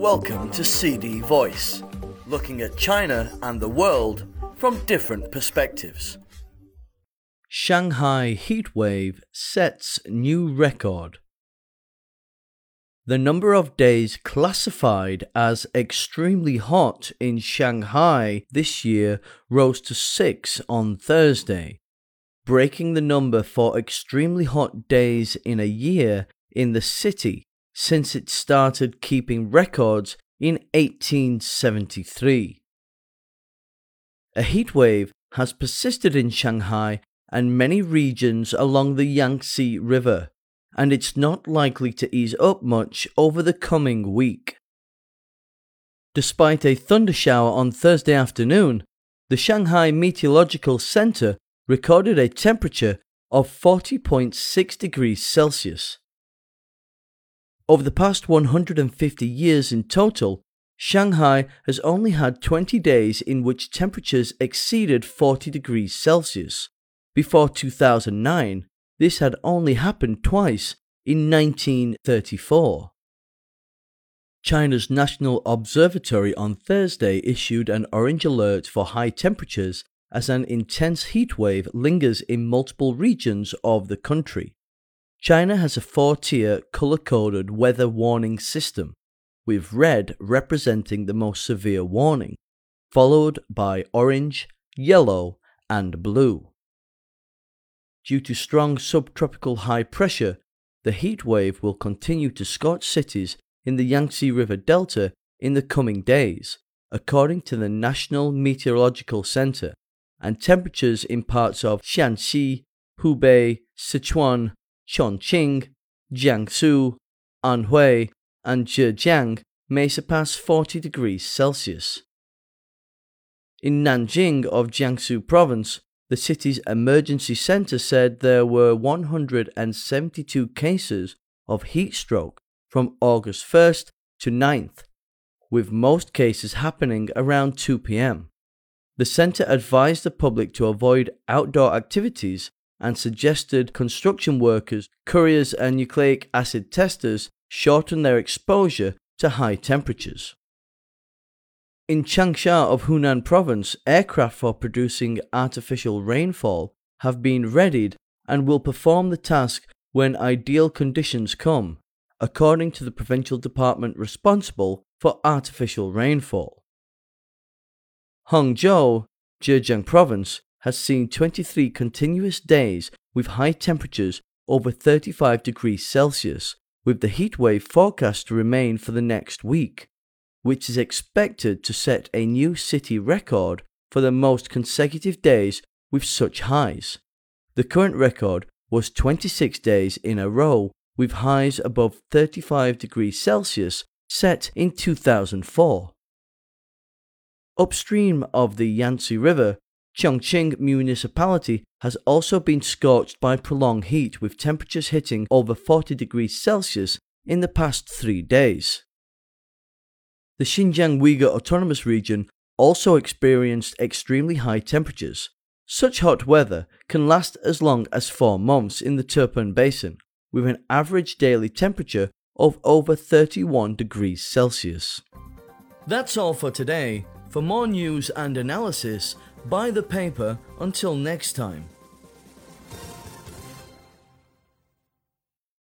Welcome to CD Voice, looking at China and the world from different perspectives. Shanghai heatwave sets new record. The number of days classified as extremely hot in Shanghai this year rose to six on Thursday, breaking the number for extremely hot days in a year in the city since it started keeping records in 1873. A heatwave has persisted in Shanghai and many regions along the Yangtze River, and it's not likely to ease up much over the coming week. Despite a thundershower on Thursday afternoon, the Shanghai Meteorological Center recorded a temperature of 40.6 degrees Celsius. Over the past 150 years in total, Shanghai has only had 20 days in which temperatures exceeded 40 degrees Celsius. Before 2009, this had only happened twice in 1934. China's National Observatory on Thursday issued an orange alert for high temperatures as an intense heat wave lingers in multiple regions of the country. China has a four tier color coded weather warning system, with red representing the most severe warning, followed by orange, yellow, and blue. Due to strong subtropical high pressure, the heat wave will continue to scorch cities in the Yangtze River Delta in the coming days, according to the National Meteorological Center, and temperatures in parts of Shaanxi, Hubei, Sichuan, Chongqing, Jiangsu, Anhui, and Zhejiang may surpass 40 degrees Celsius. In Nanjing of Jiangsu province, the city's emergency center said there were 172 cases of heat stroke from August 1st to 9th, with most cases happening around 2 p.m. The center advised the public to avoid outdoor activities and suggested construction workers, couriers, and nucleic acid testers shorten their exposure to high temperatures. In Changsha of Hunan province, aircraft for producing artificial rainfall have been readied and will perform the task when ideal conditions come, according to the provincial department responsible for artificial rainfall. Hangzhou, Zhejiang province, has seen 23 continuous days with high temperatures over 35 degrees Celsius, with the heatwave forecast to remain for the next week, which is expected to set a new city record for the most consecutive days with such highs. The current record was 26 days in a row with highs above 35 degrees Celsius set in 2004. Upstream of the Yangtze River, Chongqing municipality has also been scorched by prolonged heat with temperatures hitting over 40 degrees Celsius in the past three days. The Xinjiang Uyghur Autonomous Region also experienced extremely high temperatures. Such hot weather can last as long as four months in the Turpan Basin, with an average daily temperature of over 31 degrees Celsius. That's all for today. For more news and analysis, buy the paper until next time.